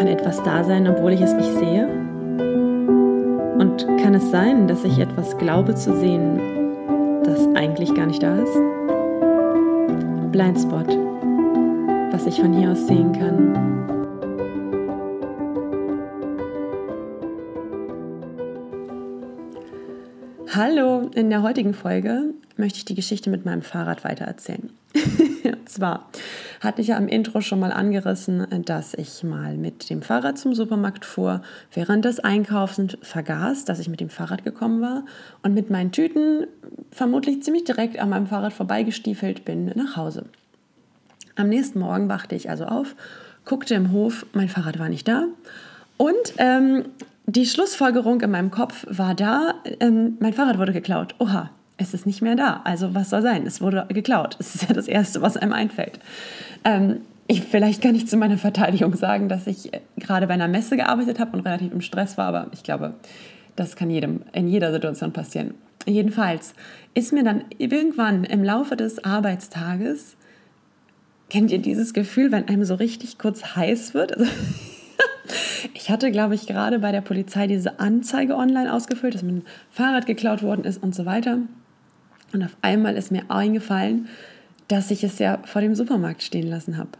Kann etwas da sein, obwohl ich es nicht sehe? Und kann es sein, dass ich etwas glaube zu sehen, das eigentlich gar nicht da ist? Blindspot, was ich von hier aus sehen kann. Hallo, in der heutigen Folge möchte ich die Geschichte mit meinem Fahrrad weitererzählen. Zwar hatte ich ja am Intro schon mal angerissen, dass ich mal mit dem Fahrrad zum Supermarkt fuhr, während des Einkaufens vergaß, dass ich mit dem Fahrrad gekommen war und mit meinen Tüten vermutlich ziemlich direkt an meinem Fahrrad vorbeigestiefelt bin nach Hause. Am nächsten Morgen wachte ich also auf, guckte im Hof, mein Fahrrad war nicht da und ähm, die Schlussfolgerung in meinem Kopf war da, ähm, mein Fahrrad wurde geklaut. Oha, es ist nicht mehr da. Also was soll sein? Es wurde geklaut. Es ist ja das Erste, was einem einfällt. Ähm, ich vielleicht kann ich zu meiner Verteidigung sagen, dass ich äh, gerade bei einer Messe gearbeitet habe und relativ im Stress war, aber ich glaube, das kann jedem in jeder Situation passieren. Jedenfalls ist mir dann irgendwann im Laufe des Arbeitstages, kennt ihr dieses Gefühl, wenn einem so richtig kurz heiß wird? Also, ich hatte, glaube ich, gerade bei der Polizei diese Anzeige online ausgefüllt, dass mein Fahrrad geklaut worden ist und so weiter. Und auf einmal ist mir eingefallen, dass ich es ja vor dem Supermarkt stehen lassen habe.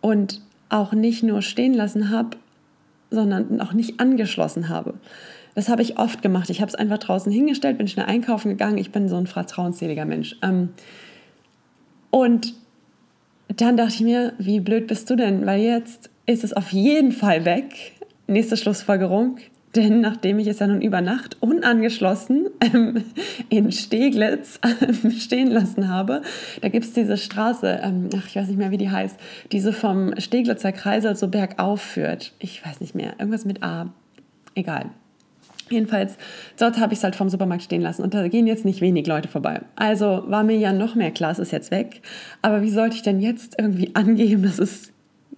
Und auch nicht nur stehen lassen habe, sondern auch nicht angeschlossen habe. Das habe ich oft gemacht. Ich habe es einfach draußen hingestellt, bin schnell einkaufen gegangen. Ich bin so ein vertrauensseliger Mensch. Ähm, und dann dachte ich mir, wie blöd bist du denn? Weil jetzt ist es auf jeden Fall weg. Nächste Schlussfolgerung. Denn nachdem ich es ja nun über Nacht unangeschlossen ähm, in Steglitz ähm, stehen lassen habe, da gibt es diese Straße, ähm, ach, ich weiß nicht mehr, wie die heißt, diese vom Steglitzer Kreisel so bergauf führt. Ich weiß nicht mehr, irgendwas mit A. Egal. Jedenfalls, dort habe ich es halt vom Supermarkt stehen lassen und da gehen jetzt nicht wenig Leute vorbei. Also war mir ja noch mehr klar, es ist jetzt weg. Aber wie sollte ich denn jetzt irgendwie angeben, dass es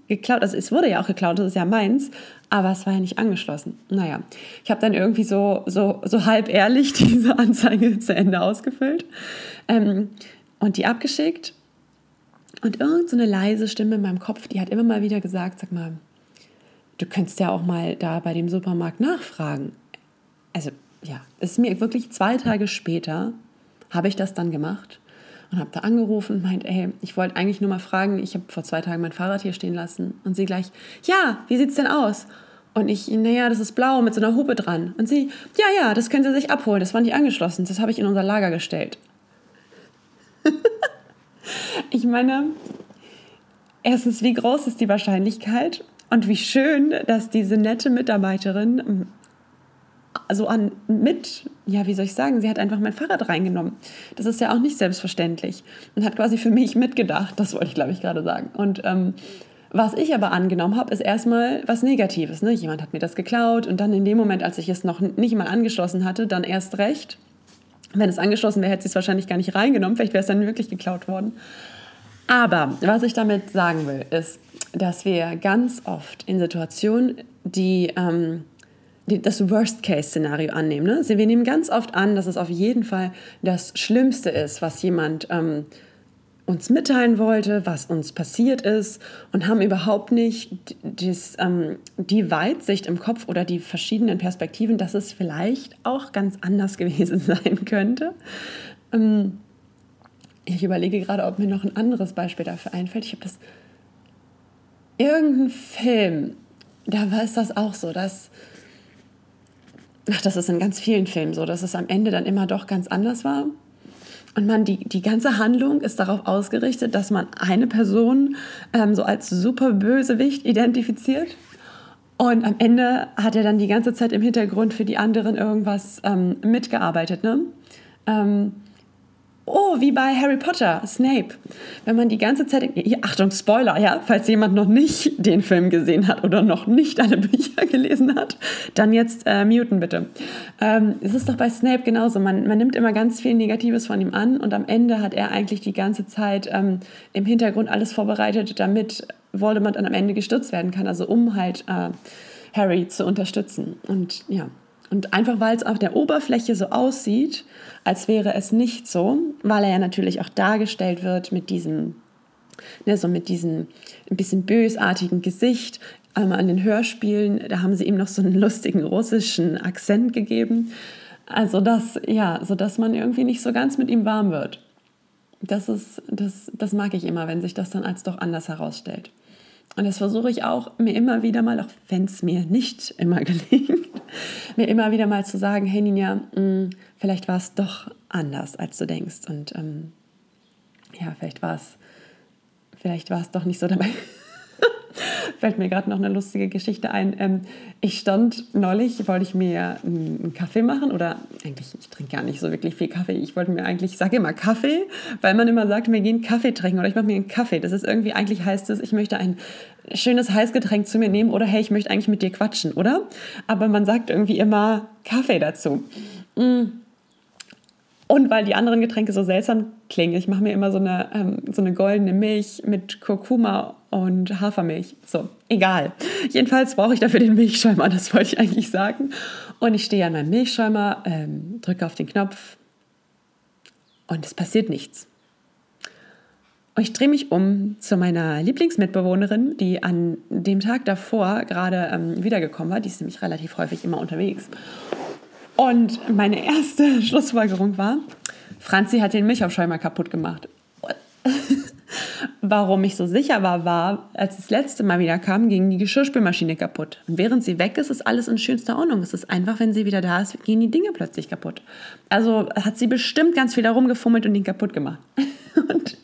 geklaut. Also es wurde ja auch geklaut, das ist ja meins, aber es war ja nicht angeschlossen. Naja, ich habe dann irgendwie so, so, so halb ehrlich diese Anzeige zu Ende ausgefüllt ähm, und die abgeschickt. Und irgendeine so leise Stimme in meinem Kopf, die hat immer mal wieder gesagt, sag mal, du könntest ja auch mal da bei dem Supermarkt nachfragen. Also ja, es ist mir wirklich zwei Tage später, habe ich das dann gemacht und habe da angerufen und meint, ey, ich wollte eigentlich nur mal fragen, ich habe vor zwei Tagen mein Fahrrad hier stehen lassen. Und sie gleich, ja, wie sieht es denn aus? Und ich, naja, das ist blau mit so einer Hupe dran. Und sie, ja, ja, das können Sie sich abholen, das war nicht angeschlossen, das habe ich in unser Lager gestellt. ich meine, erstens, wie groß ist die Wahrscheinlichkeit? Und wie schön, dass diese nette Mitarbeiterin also an mit, ja, wie soll ich sagen, sie hat einfach mein Fahrrad reingenommen. Das ist ja auch nicht selbstverständlich und hat quasi für mich mitgedacht, das wollte ich, glaube ich, gerade sagen. Und ähm, was ich aber angenommen habe, ist erstmal was Negatives. Ne? Jemand hat mir das geklaut und dann in dem Moment, als ich es noch nicht mal angeschlossen hatte, dann erst recht. Wenn es angeschlossen wäre, hätte sie es wahrscheinlich gar nicht reingenommen. Vielleicht wäre es dann wirklich geklaut worden. Aber was ich damit sagen will, ist, dass wir ganz oft in Situationen, die ähm, das Worst-Case-Szenario annehmen. Ne? Wir nehmen ganz oft an, dass es auf jeden Fall das Schlimmste ist, was jemand ähm, uns mitteilen wollte, was uns passiert ist und haben überhaupt nicht dies, ähm, die Weitsicht im Kopf oder die verschiedenen Perspektiven, dass es vielleicht auch ganz anders gewesen sein könnte. Ähm, ich überlege gerade, ob mir noch ein anderes Beispiel dafür einfällt. Ich habe das irgendein Film, da war es das auch so, dass ach, das ist in ganz vielen Filmen so, dass es am Ende dann immer doch ganz anders war. Und man, die, die ganze Handlung ist darauf ausgerichtet, dass man eine Person ähm, so als super Bösewicht identifiziert. Und am Ende hat er dann die ganze Zeit im Hintergrund für die anderen irgendwas ähm, mitgearbeitet. Ne? Ähm, Oh, wie bei Harry Potter, Snape. Wenn man die ganze Zeit, Achtung, Spoiler, ja, falls jemand noch nicht den Film gesehen hat oder noch nicht alle Bücher gelesen hat, dann jetzt äh, muten bitte. Ähm, es ist doch bei Snape genauso. Man, man nimmt immer ganz viel Negatives von ihm an und am Ende hat er eigentlich die ganze Zeit ähm, im Hintergrund alles vorbereitet, damit Voldemort dann am Ende gestürzt werden kann, also um halt äh, Harry zu unterstützen. Und ja, und einfach weil es auf der Oberfläche so aussieht, als wäre es nicht so, weil er ja natürlich auch dargestellt wird mit diesem, ne, so mit diesem ein bisschen bösartigen Gesicht, ähm, an den Hörspielen, da haben sie ihm noch so einen lustigen russischen Akzent gegeben. Also das, ja, so dass man irgendwie nicht so ganz mit ihm warm wird. Das ist, das, das mag ich immer, wenn sich das dann als doch anders herausstellt. Und das versuche ich auch mir immer wieder mal, auch wenn es mir nicht immer gelingt, mir immer wieder mal zu sagen, hey Ninja, mh, mm, vielleicht war es doch anders, als du denkst. Und ähm, ja, vielleicht war es, vielleicht war es doch nicht so dabei. Fällt mir gerade noch eine lustige Geschichte ein. Ähm, ich stand neulich, wollte ich mir einen Kaffee machen oder eigentlich, ich trinke gar nicht so wirklich viel Kaffee. Ich wollte mir eigentlich, ich sage immer Kaffee, weil man immer sagt, wir gehen Kaffee trinken oder ich mache mir einen Kaffee. Das ist irgendwie, eigentlich heißt es, ich möchte ein schönes Heißgetränk zu mir nehmen oder hey, ich möchte eigentlich mit dir quatschen, oder? Aber man sagt irgendwie immer Kaffee dazu. Mm. Und weil die anderen Getränke so seltsam klingen, ich mache mir immer so eine, ähm, so eine goldene Milch mit Kurkuma und Hafermilch. So, egal. Jedenfalls brauche ich dafür den Milchschäumer, das wollte ich eigentlich sagen. Und ich stehe an meinem Milchschäumer, ähm, drücke auf den Knopf und es passiert nichts. Und ich drehe mich um zu meiner Lieblingsmitbewohnerin, die an dem Tag davor gerade ähm, wiedergekommen war. Die ist nämlich relativ häufig immer unterwegs. Und meine erste Schlussfolgerung war, Franzi hat den Milchaufschäumer kaputt gemacht. Warum ich so sicher war, war, als das letzte Mal wieder kam, ging die Geschirrspülmaschine kaputt. Und während sie weg ist, ist alles in schönster Ordnung. Es ist einfach, wenn sie wieder da ist, gehen die Dinge plötzlich kaputt. Also hat sie bestimmt ganz viel herumgefummelt und ihn kaputt gemacht. Und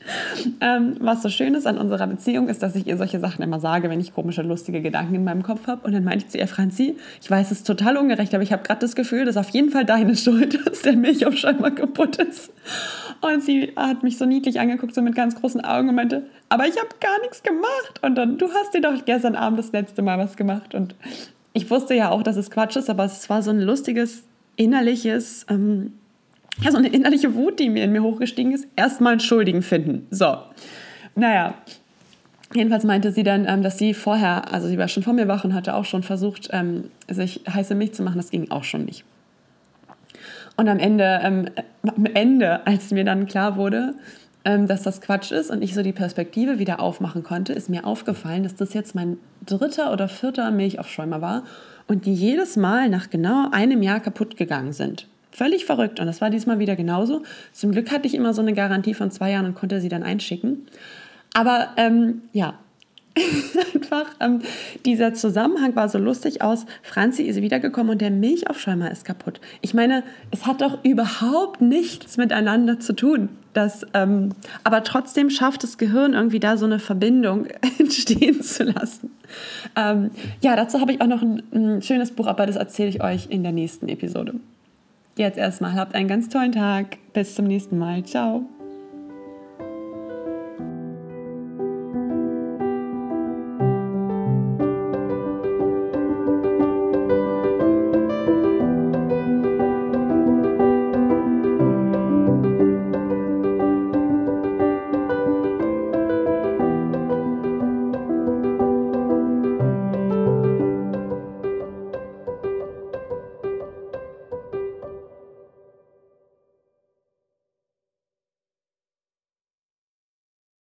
ähm, was so schön ist an unserer Beziehung, ist, dass ich ihr solche Sachen immer sage, wenn ich komische, lustige Gedanken in meinem Kopf habe. Und dann meinte ich zu ihr, Franzi, ich weiß, es ist total ungerecht, aber ich habe gerade das Gefühl, dass auf jeden Fall deine Schuld, dass der Milchaufschäumer kaputt ist. Und sie hat mich so niedlich angeguckt, so mit ganz großen Augen und meinte, aber ich habe gar nichts gemacht. Und dann, du hast dir doch gestern Abend das letzte Mal was gemacht. Und ich wusste ja auch, dass es Quatsch ist, aber es war so ein lustiges, innerliches, ähm, ja, so eine innerliche Wut, die mir in mir hochgestiegen ist. Erstmal einen Schuldigen finden. So, naja. Jedenfalls meinte sie dann, ähm, dass sie vorher, also sie war schon vor mir wach und hatte auch schon versucht, ähm, sich heiße Milch zu machen. Das ging auch schon nicht. Und am Ende, ähm, am Ende, als mir dann klar wurde, ähm, dass das Quatsch ist und ich so die Perspektive wieder aufmachen konnte, ist mir aufgefallen, dass das jetzt mein dritter oder vierter Milchaufschäumer war und die jedes Mal nach genau einem Jahr kaputt gegangen sind. Völlig verrückt und das war diesmal wieder genauso. Zum Glück hatte ich immer so eine Garantie von zwei Jahren und konnte sie dann einschicken. Aber ähm, ja, einfach ähm, dieser Zusammenhang war so lustig aus. Franzi ist wiedergekommen und der Milchaufschäumer ist kaputt. Ich meine, es hat doch überhaupt nichts miteinander zu tun. Das, ähm, aber trotzdem schafft das Gehirn irgendwie da so eine Verbindung entstehen zu lassen. Ähm, ja, dazu habe ich auch noch ein, ein schönes Buch, aber das erzähle ich euch in der nächsten Episode. Jetzt erstmal habt einen ganz tollen Tag. Bis zum nächsten Mal. Ciao.